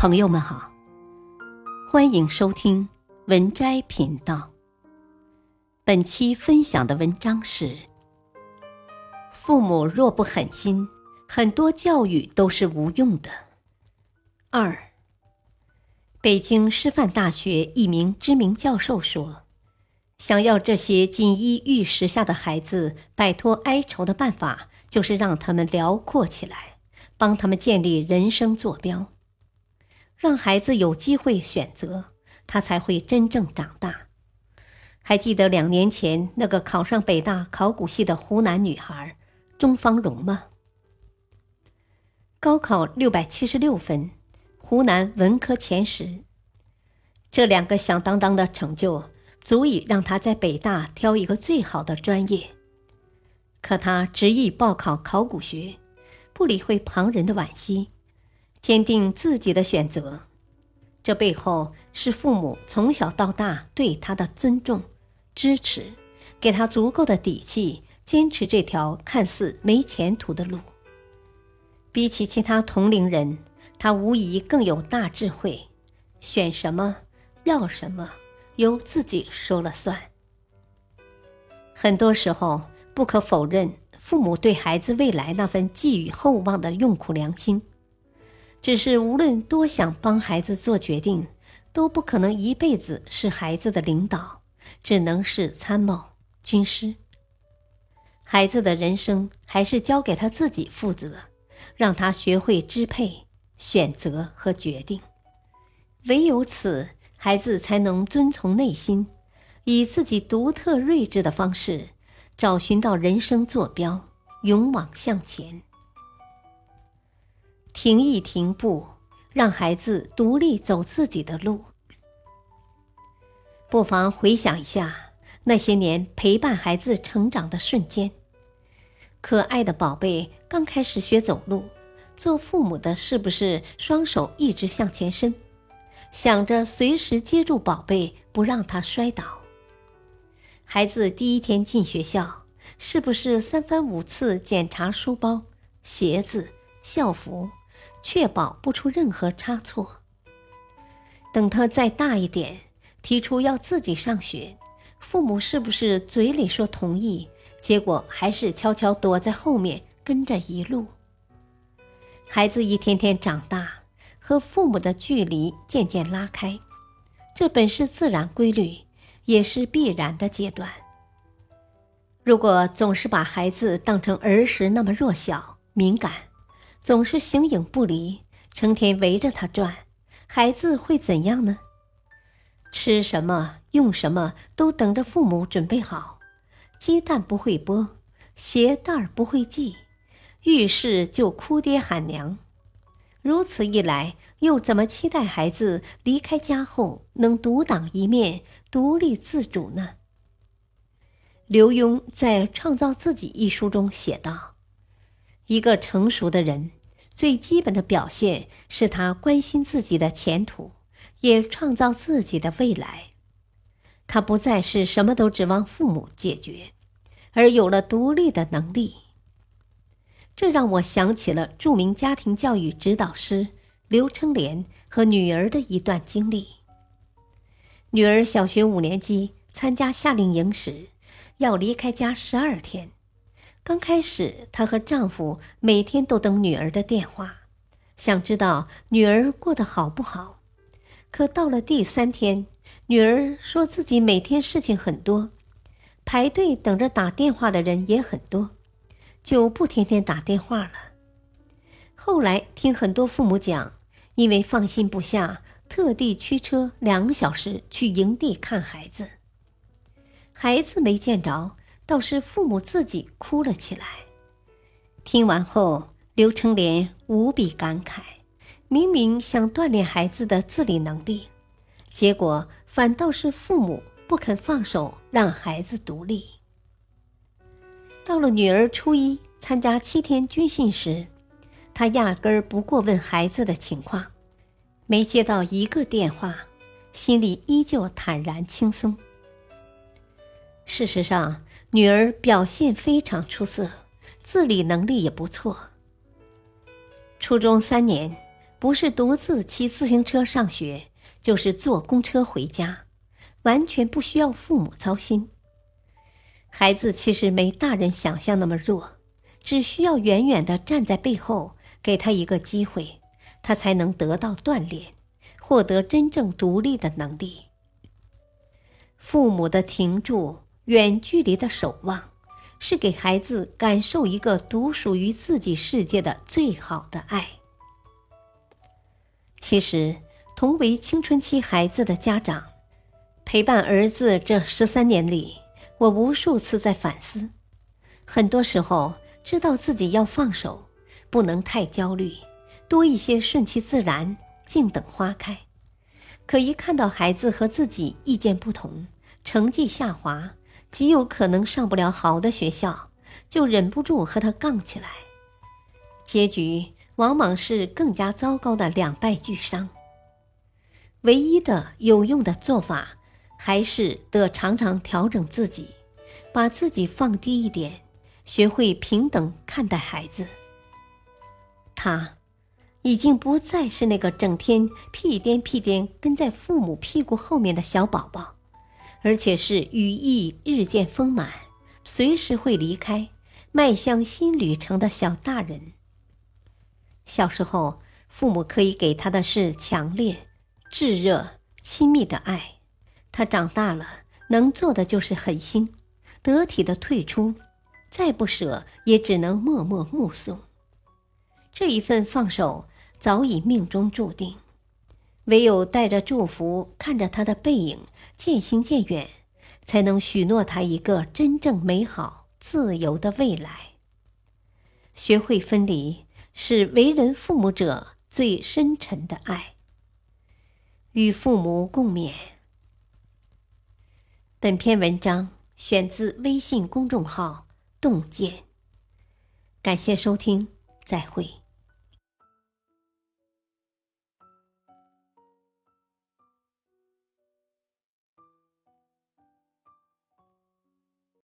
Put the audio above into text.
朋友们好，欢迎收听文摘频道。本期分享的文章是：父母若不狠心，很多教育都是无用的。二，北京师范大学一名知名教授说：“想要这些锦衣玉食下的孩子摆脱哀愁的办法，就是让他们辽阔起来，帮他们建立人生坐标。”让孩子有机会选择，他才会真正长大。还记得两年前那个考上北大考古系的湖南女孩钟芳蓉吗？高考六百七十六分，湖南文科前十。这两个响当当的成就，足以让她在北大挑一个最好的专业。可她执意报考考古学，不理会旁人的惋惜。坚定自己的选择，这背后是父母从小到大对他的尊重、支持，给他足够的底气，坚持这条看似没前途的路。比起其他同龄人，他无疑更有大智慧，选什么、要什么，由自己说了算。很多时候，不可否认，父母对孩子未来那份寄予厚望的用苦良心。只是无论多想帮孩子做决定，都不可能一辈子是孩子的领导，只能是参谋、军师。孩子的人生还是交给他自己负责，让他学会支配、选择和决定。唯有此，孩子才能遵从内心，以自己独特睿智的方式，找寻到人生坐标，勇往向前。停一停步，让孩子独立走自己的路。不妨回想一下那些年陪伴孩子成长的瞬间。可爱的宝贝刚开始学走路，做父母的是不是双手一直向前伸，想着随时接住宝贝，不让他摔倒？孩子第一天进学校，是不是三番五次检查书包、鞋子、校服？确保不出任何差错。等他再大一点，提出要自己上学，父母是不是嘴里说同意，结果还是悄悄躲在后面跟着一路？孩子一天天长大，和父母的距离渐渐拉开，这本是自然规律，也是必然的阶段。如果总是把孩子当成儿时那么弱小、敏感，总是形影不离，成天围着他转，孩子会怎样呢？吃什么、用什么都等着父母准备好，鸡蛋不会剥，鞋带儿不会系，遇事就哭爹喊娘。如此一来，又怎么期待孩子离开家后能独当一面、独立自主呢？刘墉在《创造自己》一书中写道。一个成熟的人，最基本的表现是他关心自己的前途，也创造自己的未来。他不再是什么都指望父母解决，而有了独立的能力。这让我想起了著名家庭教育指导师刘春莲和女儿的一段经历。女儿小学五年级参加夏令营时，要离开家十二天。刚开始，她和丈夫每天都等女儿的电话，想知道女儿过得好不好。可到了第三天，女儿说自己每天事情很多，排队等着打电话的人也很多，就不天天打电话了。后来听很多父母讲，因为放心不下，特地驱车两个小时去营地看孩子，孩子没见着。倒是父母自己哭了起来。听完后，刘成莲无比感慨：明明想锻炼孩子的自理能力，结果反倒是父母不肯放手让孩子独立。到了女儿初一参加七天军训时，他压根儿不过问孩子的情况，没接到一个电话，心里依旧坦然轻松。事实上，女儿表现非常出色，自理能力也不错。初中三年，不是独自骑自行车上学，就是坐公车回家，完全不需要父母操心。孩子其实没大人想象那么弱，只需要远远的站在背后，给他一个机会，他才能得到锻炼，获得真正独立的能力。父母的停住、远距离的守望，是给孩子感受一个独属于自己世界的最好的爱。其实，同为青春期孩子的家长，陪伴儿子这十三年里，我无数次在反思。很多时候，知道自己要放手，不能太焦虑，多一些顺其自然，静等花开。可一看到孩子和自己意见不同，成绩下滑，极有可能上不了好的学校，就忍不住和他杠起来，结局往往是更加糟糕的两败俱伤。唯一的有用的做法。还是得常常调整自己，把自己放低一点，学会平等看待孩子。他已经不再是那个整天屁颠屁颠跟在父母屁股后面的小宝宝，而且是羽翼日渐丰满，随时会离开，迈向新旅程的小大人。小时候，父母可以给他的是强烈、炙热、亲密的爱。他长大了，能做的就是狠心、得体的退出，再不舍也只能默默目送。这一份放手早已命中注定，唯有带着祝福，看着他的背影渐行渐远，才能许诺他一个真正美好、自由的未来。学会分离，是为人父母者最深沉的爱。与父母共勉。本篇文章选自微信公众号“洞见”，感谢收听，再会。